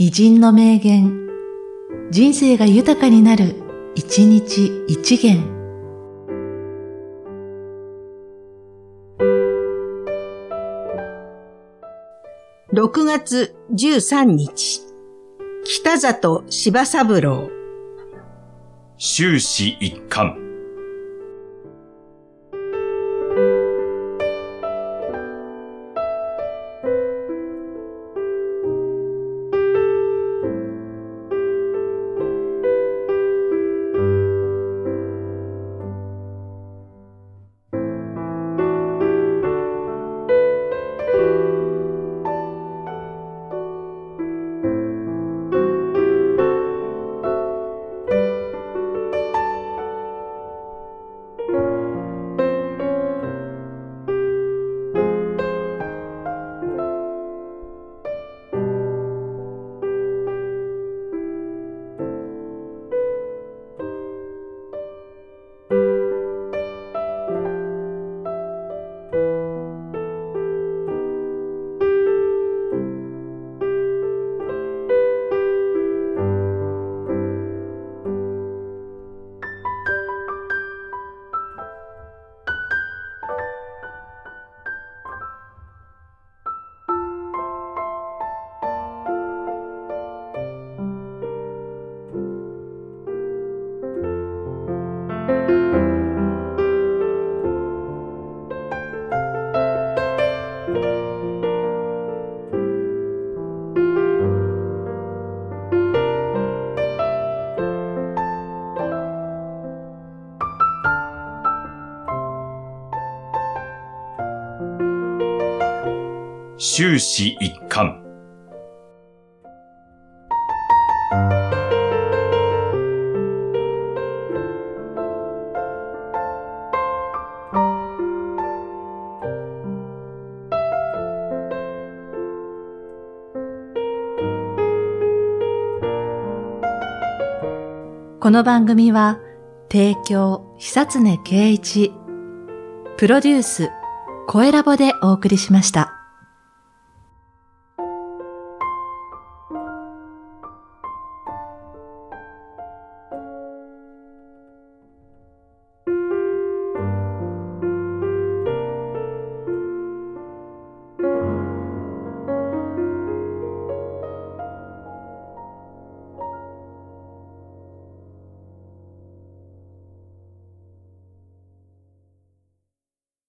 偉人の名言、人生が豊かになる、一日一元。6月13日、北里柴三郎、終始一貫。終始一貫。この番組は、提供、久常圭一、プロデュース、声ラボでお送りしました。